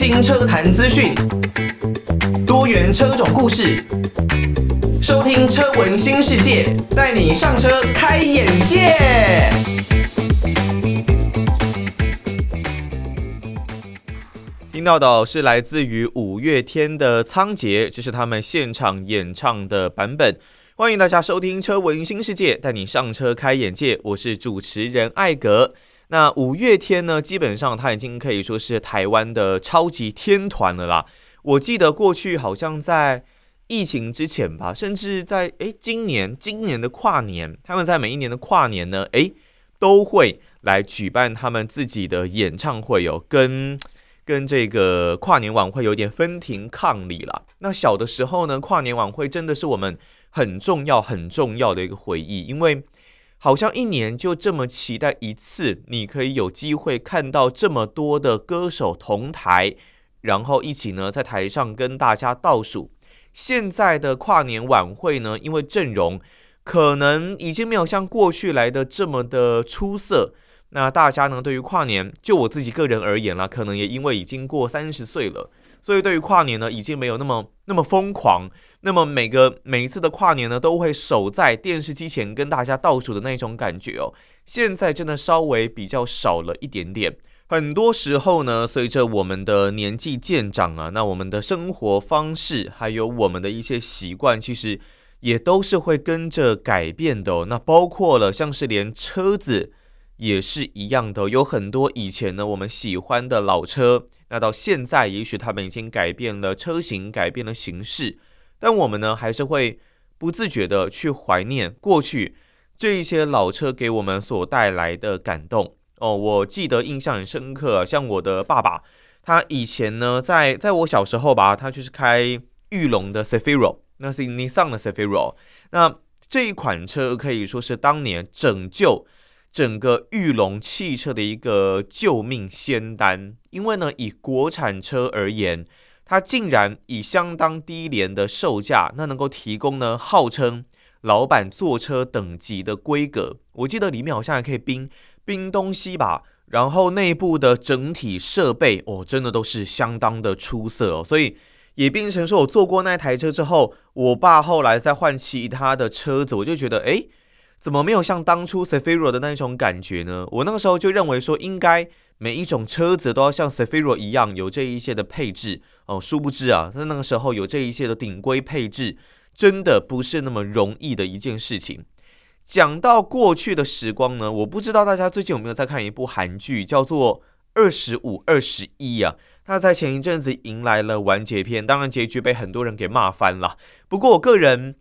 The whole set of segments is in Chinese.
新车坛资讯，多元车种故事，收听车闻新世界，带你上车开眼界。听到的是来自于五月天的《仓颉》，这是他们现场演唱的版本。欢迎大家收听《车闻新世界》，带你上车开眼界。我是主持人艾格。那五月天呢，基本上他已经可以说是台湾的超级天团了啦。我记得过去好像在疫情之前吧，甚至在诶今年今年的跨年，他们在每一年的跨年呢，诶都会来举办他们自己的演唱会哦，跟跟这个跨年晚会有点分庭抗礼啦。那小的时候呢，跨年晚会真的是我们很重要很重要的一个回忆，因为。好像一年就这么期待一次，你可以有机会看到这么多的歌手同台，然后一起呢在台上跟大家倒数。现在的跨年晚会呢，因为阵容可能已经没有像过去来的这么的出色，那大家呢对于跨年，就我自己个人而言啦，可能也因为已经过三十岁了，所以对于跨年呢已经没有那么那么疯狂。那么每个每一次的跨年呢，都会守在电视机前跟大家倒数的那种感觉哦。现在真的稍微比较少了一点点。很多时候呢，随着我们的年纪渐长啊，那我们的生活方式还有我们的一些习惯，其实也都是会跟着改变的。那包括了像是连车子也是一样的，有很多以前呢我们喜欢的老车，那到现在也许他们已经改变了车型，改变了形式。但我们呢，还是会不自觉的去怀念过去这一些老车给我们所带来的感动哦。我记得印象很深刻，像我的爸爸，他以前呢，在在我小时候吧，他就是开裕隆的 Cefiro，那是 Nissan 的 Cefiro。那这一款车可以说是当年拯救整个玉龙汽车的一个救命仙丹，因为呢，以国产车而言。它竟然以相当低廉的售价，那能够提供呢，号称老板坐车等级的规格。我记得里面好像还可以冰冰东西吧，然后内部的整体设备哦，真的都是相当的出色哦。所以也变成说我坐过那台车之后，我爸后来再换其他的车子，我就觉得哎，怎么没有像当初 Cefiro 的那种感觉呢？我那个时候就认为说应该。每一种车子都要像 Cefiro 一样有这一些的配置哦，殊不知啊，在那个时候有这一些的顶规配置，真的不是那么容易的一件事情。讲到过去的时光呢，我不知道大家最近有没有在看一部韩剧，叫做《二十五二十一》啊。它在前一阵子迎来了完结篇，当然结局被很多人给骂翻了。不过我个人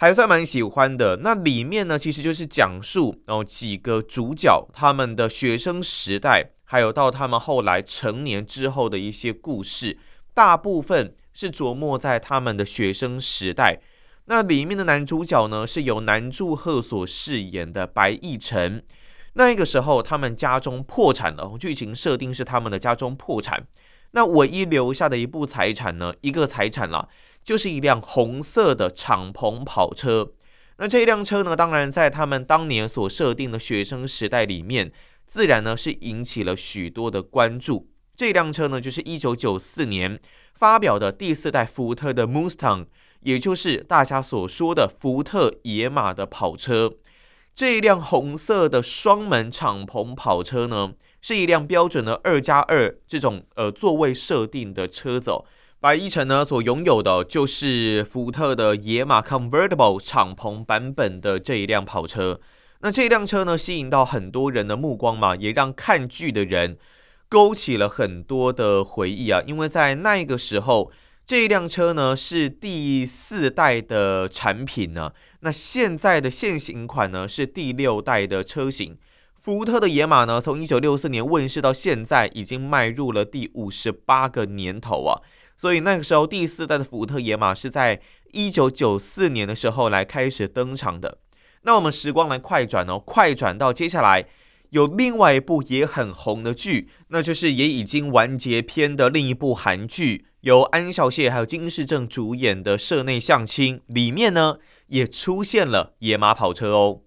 还算蛮喜欢的。那里面呢，其实就是讲述哦几个主角他们的学生时代。还有到他们后来成年之后的一些故事，大部分是着墨在他们的学生时代。那里面的男主角呢，是由南柱赫所饰演的白易辰。那个时候，他们家中破产了，剧情设定是他们的家中破产。那唯一留下的一部财产呢，一个财产啦，就是一辆红色的敞篷跑车。那这一辆车呢，当然在他们当年所设定的学生时代里面。自然呢是引起了许多的关注。这辆车呢就是一九九四年发表的第四代福特的 Mustang，也就是大家所说的福特野马的跑车。这一辆红色的双门敞篷跑车呢，是一辆标准的二加二这种呃座位设定的车子。白一辰呢所拥有的就是福特的野马 Convertible 敞篷版本的这一辆跑车。那这辆车呢，吸引到很多人的目光嘛，也让看剧的人勾起了很多的回忆啊。因为在那个时候，这辆车呢是第四代的产品呢。那现在的现行款呢是第六代的车型。福特的野马呢，从一九六四年问世到现在，已经迈入了第五十八个年头啊。所以那个时候，第四代的福特野马是在一九九四年的时候来开始登场的。那我们时光来快转哦，快转到接下来有另外一部也很红的剧，那就是也已经完结篇的另一部韩剧，由安孝燮还有金世正主演的《社内相亲》里面呢，也出现了野马跑车哦。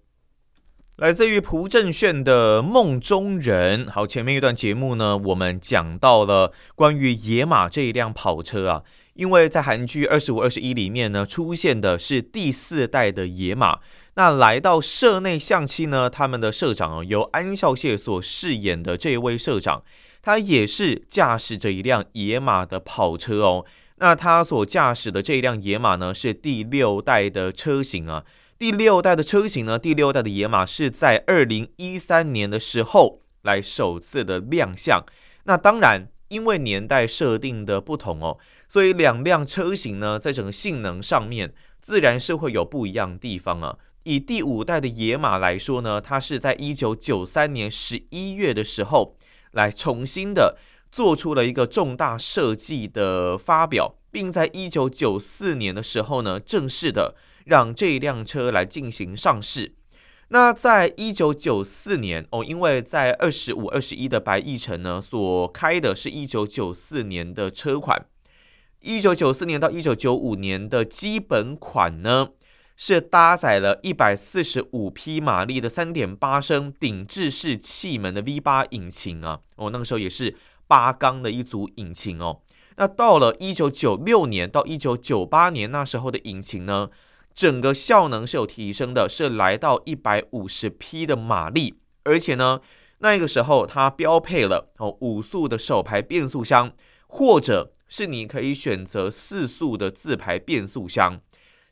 来自于朴正炫的《梦中人》。好，前面一段节目呢，我们讲到了关于野马这一辆跑车啊，因为在韩剧《二十五二十一》里面呢，出现的是第四代的野马。那来到社内相亲呢，他们的社长由安孝燮所饰演的这位社长，他也是驾驶着一辆野马的跑车哦。那他所驾驶的这一辆野马呢，是第六代的车型啊。第六代的车型呢，第六代的野马是在二零一三年的时候来首次的亮相。那当然，因为年代设定的不同哦，所以两辆车型呢，在整个性能上面自然是会有不一样的地方啊。以第五代的野马来说呢，它是在一九九三年十一月的时候来重新的做出了一个重大设计的发表，并在一九九四年的时候呢，正式的。让这辆车来进行上市。那在一九九四年哦，因为在二十五、二十一的白翼城呢，所开的是一九九四年的车款。一九九四年到一九九五年的基本款呢，是搭载了一百四十五匹马力的三点八升顶置式气门的 V 八引擎啊。哦，那个时候也是八缸的一组引擎哦。那到了一九九六年到一九九八年那时候的引擎呢，整个效能是有提升的，是来到一百五十匹的马力，而且呢，那个时候它标配了哦五速的手排变速箱，或者是你可以选择四速的自排变速箱。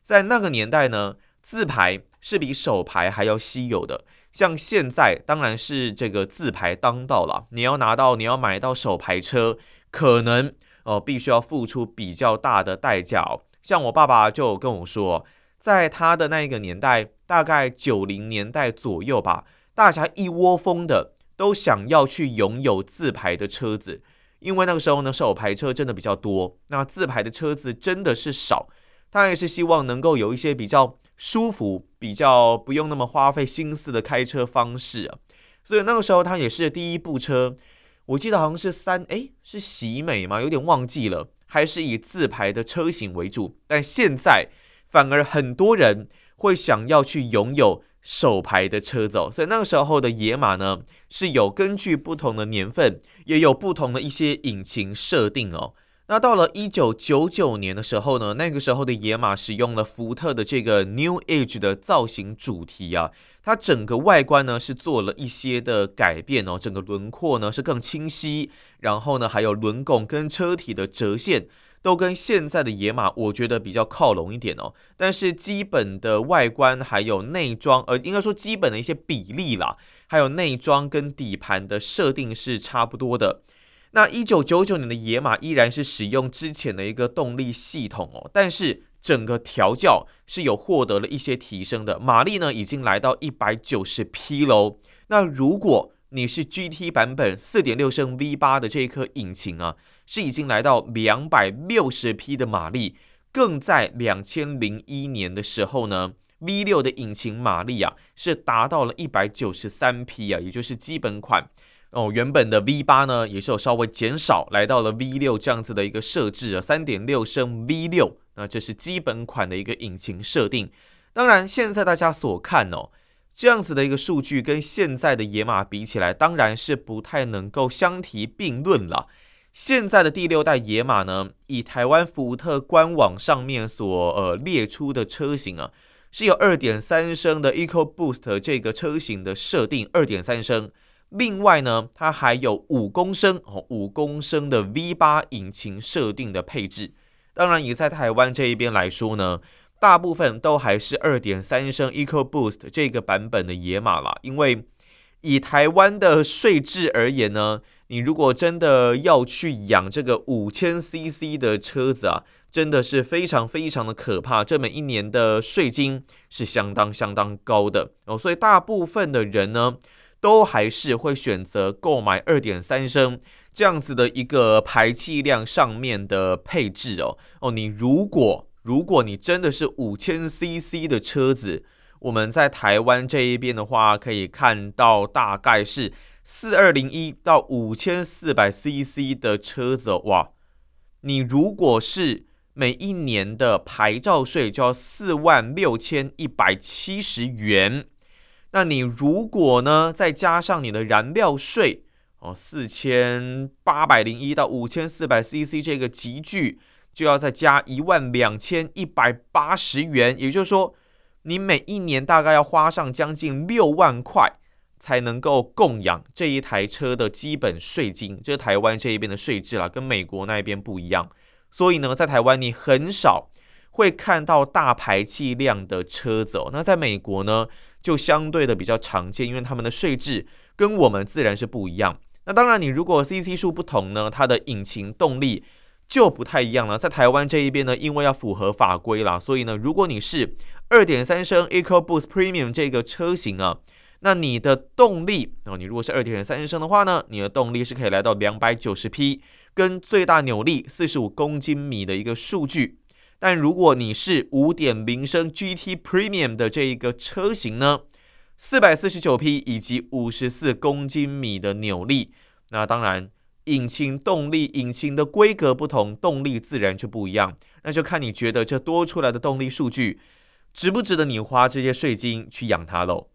在那个年代呢，自排是比手排还要稀有的，像现在当然是这个自排当道了。你要拿到，你要买到手排车，可能哦必须要付出比较大的代价哦。像我爸爸就跟我说。在他的那一个年代，大概九零年代左右吧，大家一窝蜂的都想要去拥有自排的车子，因为那个时候呢，手排车真的比较多，那自排的车子真的是少。他也是希望能够有一些比较舒服、比较不用那么花费心思的开车方式。所以那个时候他也是第一部车，我记得好像是三，诶，是喜美吗？有点忘记了，还是以自排的车型为主。但现在。反而很多人会想要去拥有手排的车子，哦所以那个时候的野马呢，是有根据不同的年份，也有不同的一些引擎设定哦。那到了一九九九年的时候呢，那个时候的野马使用了福特的这个 New Age 的造型主题啊，它整个外观呢是做了一些的改变哦，整个轮廓呢是更清晰，然后呢还有轮拱跟车体的折线。都跟现在的野马，我觉得比较靠拢一点哦。但是基本的外观还有内装，呃，应该说基本的一些比例啦，还有内装跟底盘的设定是差不多的。那一九九九年的野马依然是使用之前的一个动力系统哦，但是整个调教是有获得了一些提升的，马力呢已经来到一百九十匹喽。那如果你是 GT 版本四点六升 V 八的这一颗引擎啊，是已经来到两百六十匹的马力，更在两千零一年的时候呢，V 六的引擎马力啊是达到了一百九十三匹啊，也就是基本款哦，原本的 V 八呢也是有稍微减少，来到了 V 六这样子的一个设置啊，三点六升 V 六，那这是基本款的一个引擎设定。当然，现在大家所看哦。这样子的一个数据跟现在的野马比起来，当然是不太能够相提并论了。现在的第六代野马呢，以台湾福特官网上面所呃列出的车型啊，是有二点三升的 EcoBoost 这个车型的设定，二点三升。另外呢，它还有五公升哦，五公升的 V 八引擎设定的配置。当然，以在台湾这一边来说呢。大部分都还是二点三升 EcoBoost 这个版本的野马啦，因为以台湾的税制而言呢，你如果真的要去养这个五千 CC 的车子啊，真的是非常非常的可怕，这每一年的税金是相当相当高的。哦，所以大部分的人呢，都还是会选择购买二点三升这样子的一个排气量上面的配置哦。哦，你如果如果你真的是五千 CC 的车子，我们在台湾这一边的话，可以看到大概是四二零一到五千四百 CC 的车子，哇！你如果是每一年的牌照税就要四万六千一百七十元，那你如果呢，再加上你的燃料税哦，四千八百零一到五千四百 CC 这个集聚，就要再加一万两千一百八十元，也就是说，你每一年大概要花上将近六万块，才能够供养这一台车的基本税金。这是台湾这一边的税制啦，跟美国那一边不一样。所以呢，在台湾你很少会看到大排气量的车子哦。那在美国呢，就相对的比较常见，因为他们的税制跟我们自然是不一样。那当然，你如果 CC 数不同呢，它的引擎动力就不太一样了。在台湾这一边呢，因为要符合法规啦，所以呢，如果你是2.3升 EcoBoost Premium 这个车型啊，那你的动力哦，你如果是2.3升的话呢，你的动力是可以来到290匹，跟最大扭力45公斤米的一个数据。但如果你是五点零升 GT Premium 的这一个车型呢，四百四十九匹以及五十四公斤米的扭力，那当然引擎动力、引擎的规格不同，动力自然就不一样。那就看你觉得这多出来的动力数据值不值得你花这些税金去养它喽。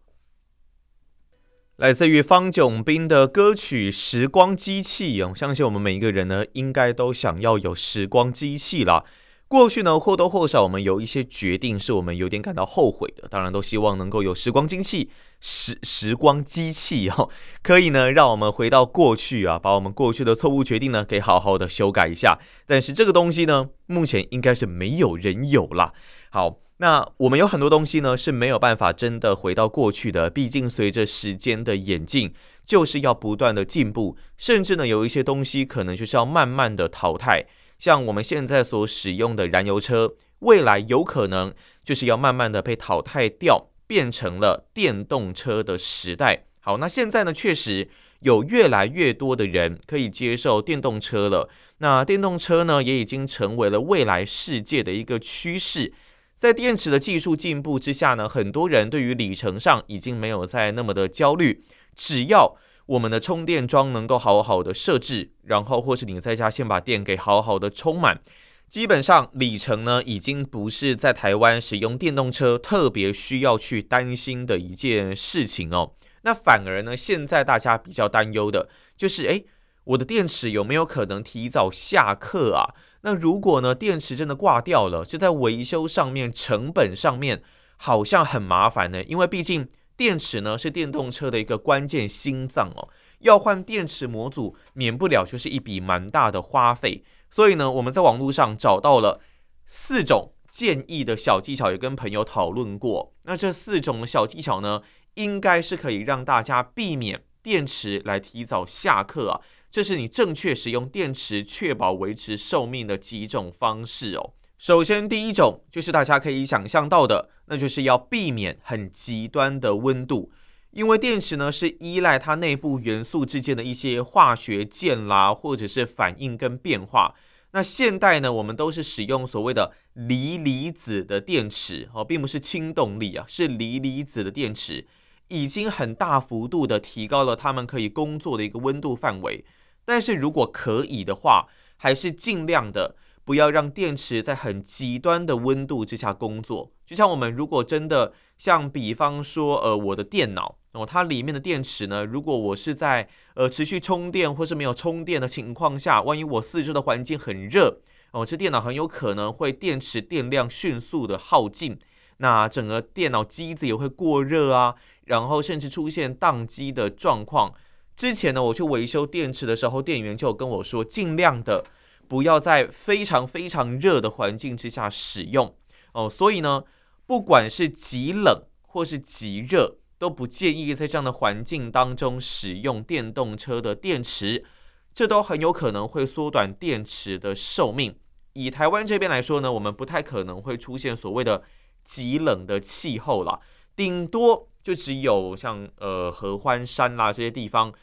来自于方炯斌的歌曲《时光机器》哦，相信我们每一个人呢，应该都想要有时光机器了。过去呢，或多或少我们有一些决定是我们有点感到后悔的，当然都希望能够有时光机器、时时光机器哦，可以呢让我们回到过去啊，把我们过去的错误决定呢给好好的修改一下。但是这个东西呢，目前应该是没有人有啦。好，那我们有很多东西呢是没有办法真的回到过去的，毕竟随着时间的演进，就是要不断的进步，甚至呢有一些东西可能就是要慢慢的淘汰。像我们现在所使用的燃油车，未来有可能就是要慢慢的被淘汰掉，变成了电动车的时代。好，那现在呢，确实有越来越多的人可以接受电动车了。那电动车呢，也已经成为了未来世界的一个趋势。在电池的技术进步之下呢，很多人对于里程上已经没有再那么的焦虑，只要我们的充电桩能够好好的设置，然后或是你在家先把电给好好的充满，基本上里程呢已经不是在台湾使用电动车特别需要去担心的一件事情哦。那反而呢，现在大家比较担忧的就是，诶，我的电池有没有可能提早下课啊？那如果呢，电池真的挂掉了，这在维修上面成本上面好像很麻烦呢，因为毕竟。电池呢是电动车的一个关键心脏哦，要换电池模组，免不了就是一笔蛮大的花费。所以呢，我们在网络上找到了四种建议的小技巧，也跟朋友讨论过。那这四种小技巧呢，应该是可以让大家避免电池来提早下课啊。这是你正确使用电池，确保维持寿命的几种方式哦。首先，第一种就是大家可以想象到的，那就是要避免很极端的温度，因为电池呢是依赖它内部元素之间的一些化学键啦，或者是反应跟变化。那现代呢，我们都是使用所谓的锂离子的电池哦，并不是氢动力啊，是锂离子的电池，已经很大幅度的提高了它们可以工作的一个温度范围。但是如果可以的话，还是尽量的。不要让电池在很极端的温度之下工作。就像我们如果真的像比方说，呃，我的电脑哦，它里面的电池呢，如果我是在呃持续充电或是没有充电的情况下，万一我四周的环境很热哦，这电脑很有可能会电池电量迅速的耗尽，那整个电脑机子也会过热啊，然后甚至出现宕机的状况。之前呢，我去维修电池的时候，店员就跟我说，尽量的。不要在非常非常热的环境之下使用哦，所以呢，不管是极冷或是极热，都不建议在这样的环境当中使用电动车的电池，这都很有可能会缩短电池的寿命。以台湾这边来说呢，我们不太可能会出现所谓的极冷的气候啦，顶多就只有像呃合欢山啦这些地方。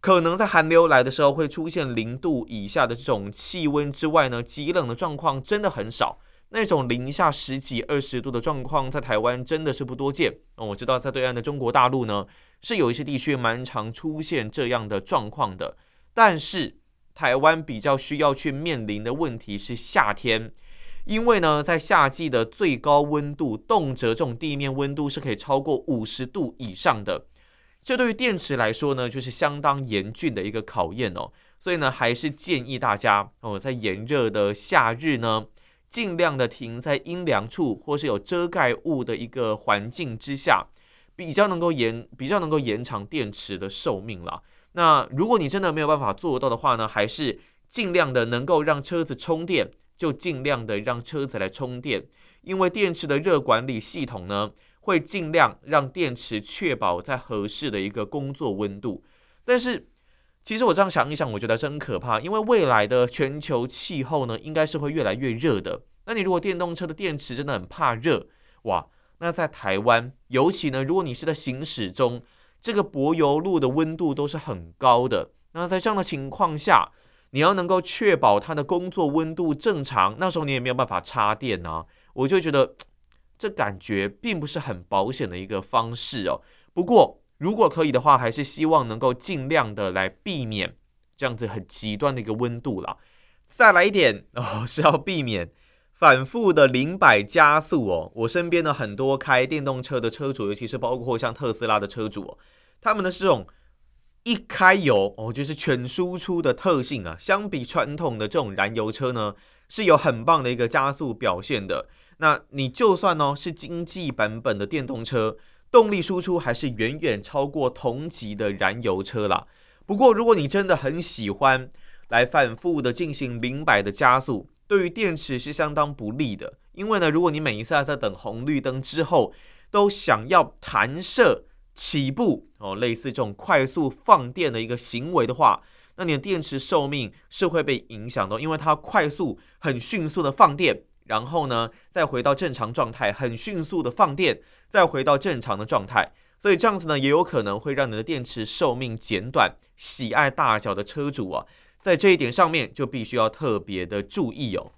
可能在寒流来的时候会出现零度以下的这种气温之外呢，极冷的状况真的很少。那种零下十几、二十度的状况，在台湾真的是不多见。我知道在对岸的中国大陆呢，是有一些地区蛮常出现这样的状况的。但是台湾比较需要去面临的问题是夏天，因为呢，在夏季的最高温度，动辄这种地面温度是可以超过五十度以上的，这对于电池来说呢，就是相当严峻的一个考验哦。所以呢，还是建议大家哦，在炎热的夏日呢，尽量的停在阴凉处或是有遮盖物的一个环境之下，比较能够延比较能够延长电池的寿命啦。那如果你真的没有办法做到的话呢，还是尽量的能够让车子充电，就尽量的让车子来充电，因为电池的热管理系统呢，会尽量让电池确保在合适的一个工作温度。但是，其实我这样想一想，我觉得真可怕，因为未来的全球气候呢，应该是会越来越热的。那你如果电动车的电池真的很怕热，哇，那在台湾，尤其呢，如果你是在行驶中。这个柏油路的温度都是很高的，那在这样的情况下，你要能够确保它的工作温度正常，那时候你也没有办法插电啊，我就觉得这感觉并不是很保险的一个方式哦。不过如果可以的话，还是希望能够尽量的来避免这样子很极端的一个温度啦。再来一点哦，是要避免反复的零百加速哦，我身边的很多开电动车的车主，尤其是包括像特斯拉的车主哦，他们的这种一开油哦，就是全输出的特性啊，相比传统的这种燃油车呢，是有很棒的一个加速表现的。那你就算哦是经济版本的电动车，动力输出还是远远超过同级的燃油车啦。不过如果你真的很喜欢来反复的进行零百的加速，对于电池是相当不利的，因为呢，如果你每一次在等红绿灯之后都想要弹射起步哦，类似这种快速放电的一个行为的话，那你的电池寿命是会被影响的，因为它快速、很迅速的放电，然后呢再回到正常状态，很迅速的放电，再回到正常的状态，所以这样子呢也有可能会让你的电池寿命减短。喜爱大小的车主啊。在这一点上面就必须要特别的注意哦。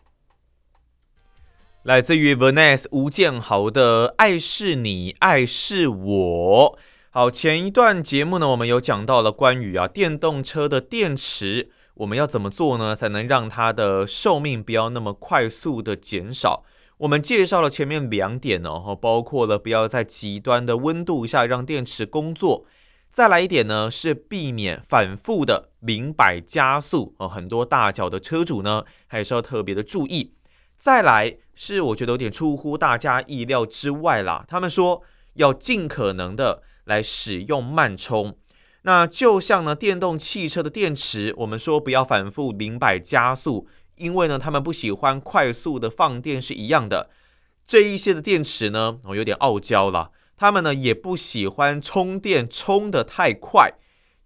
来自于 Vaness 吴建豪的“爱是你，爱是我”。好，前一段节目呢，我们有讲到了关于啊电动车的电池，我们要怎么做呢，才能让它的寿命不要那么快速的减少？我们介绍了前面两点哦，包括了不要在极端的温度下让电池工作。再来一点呢，是避免反复的零百加速哦，很多大脚的车主呢，还是要特别的注意。再来是我觉得有点出乎大家意料之外啦，他们说要尽可能的来使用慢充。那就像呢，电动汽车的电池，我们说不要反复零百加速，因为呢，他们不喜欢快速的放电是一样的。这一些的电池呢，我有点傲娇了。他们呢也不喜欢充电充得太快。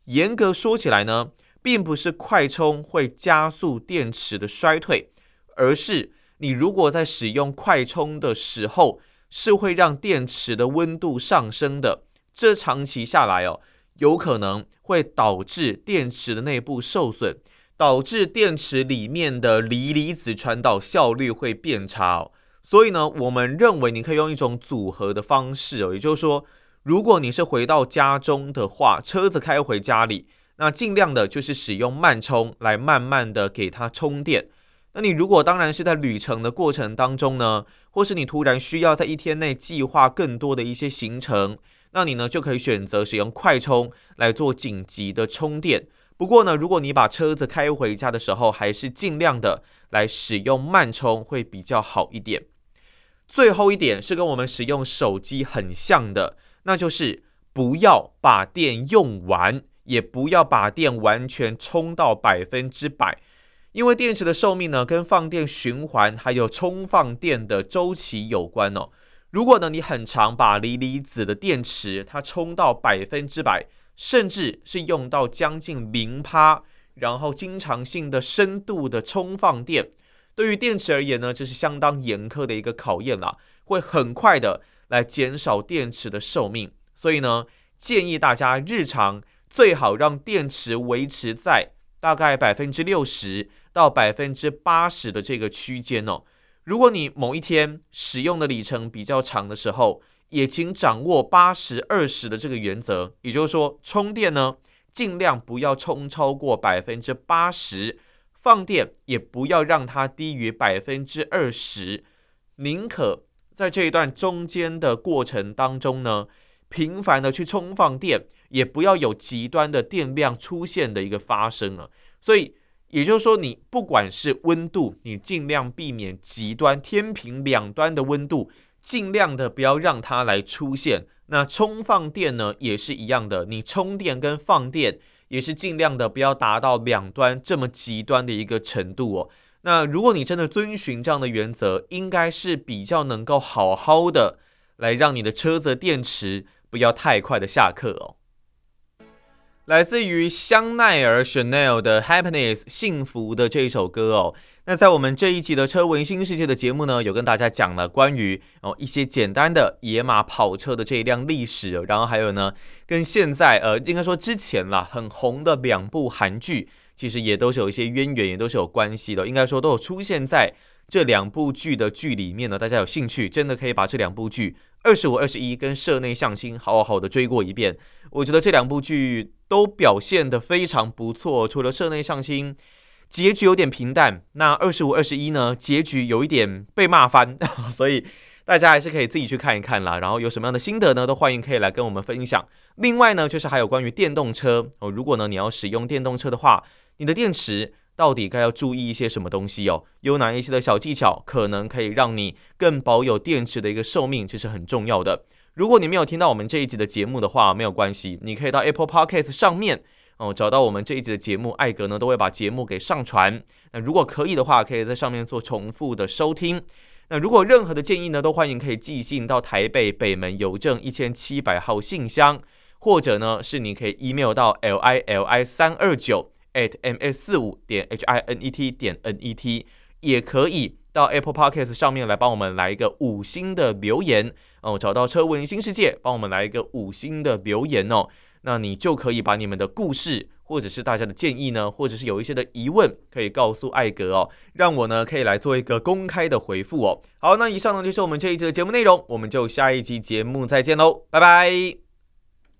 严格说起来呢，并不是快充会加速电池的衰退，而是你如果在使用快充的时候，是会让电池的温度上升的。这长期下来哦，有可能会导致电池的内部受损，导致电池里面的锂离子传导效率会变差哦。所以呢，我们认为你可以用一种组合的方式哦，也就是说，如果你是回到家中的话，车子开回家里，那尽量的就是使用慢充来慢慢的给它充电。那你如果当然是在旅程的过程当中呢，或是你突然需要在一天内计划更多的一些行程，那你呢就可以选择使用快充来做紧急的充电。不过呢，如果你把车子开回家的时候，还是尽量的来使用慢充会比较好一点。最后一点是跟我们使用手机很像的，那就是不要把电用完，也不要把电完全充到百分之百，因为电池的寿命呢，跟放电循环还有充放电的周期有关哦。如果呢，你很常把锂离子的电池它充到百分之百，甚至是用到将近零趴，然后经常性的深度的充放电。对于电池而言呢，这是相当严苛的一个考验啦，会很快的来减少电池的寿命。所以呢，建议大家日常最好让电池维持在大概百分之六十到百分之八十的这个区间哦。如果你某一天使用的里程比较长的时候，也请掌握八十二十的这个原则，也就是说，充电呢，尽量不要充超过百分之八十。放电也不要让它低于百分之二十，宁可在这一段中间的过程当中呢，频繁的去充放电，也不要有极端的电量出现的一个发生啊。所以也就是说，你不管是温度，你尽量避免极端天平两端的温度，尽量的不要让它来出现。那充放电呢，也是一样的，你充电跟放电。也是尽量的不要达到两端这么极端的一个程度哦。那如果你真的遵循这样的原则，应该是比较能够好好的来让你的车子电池不要太快的下课哦。来自于香奈儿 Chanel 的 Happiness 幸福的这一首歌哦。那在我们这一集的车文新世界的节目呢，有跟大家讲了关于哦一些简单的野马跑车的这一辆历史，然后还有呢跟现在呃应该说之前啦很红的两部韩剧，其实也都是有一些渊源，也都是有关系的，应该说都有出现在这两部剧的剧里面呢。大家有兴趣，真的可以把这两部剧《二十五二十一》跟《社内相亲》好好的追过一遍。我觉得这两部剧都表现得非常不错，除了《社内相亲》。结局有点平淡，那二十五二十一呢？结局有一点被骂翻，所以大家还是可以自己去看一看啦。然后有什么样的心得呢？都欢迎可以来跟我们分享。另外呢，就是还有关于电动车哦，如果呢你要使用电动车的话，你的电池到底该要注意一些什么东西哦？有哪一些的小技巧可能可以让你更保有电池的一个寿命？这是很重要的。如果你没有听到我们这一集的节目的话，没有关系，你可以到 Apple Podcast 上面。哦，找到我们这一集的节目，艾格呢都会把节目给上传。那如果可以的话，可以在上面做重复的收听。那如果任何的建议呢，都欢迎可以寄信到台北北门邮政一千七百号信箱，或者呢是你可以 email 到 l i l i 三二九 at m s 四五点 h i n e t 点 n e t，也可以到 Apple Podcast 上面来帮我们来一个五星的留言哦。找到车闻新世界，帮我们来一个五星的留言哦。那你就可以把你们的故事，或者是大家的建议呢，或者是有一些的疑问，可以告诉艾格哦，让我呢可以来做一个公开的回复哦。好，那以上呢就是我们这一集的节目内容，我们就下一集节目再见喽，拜拜。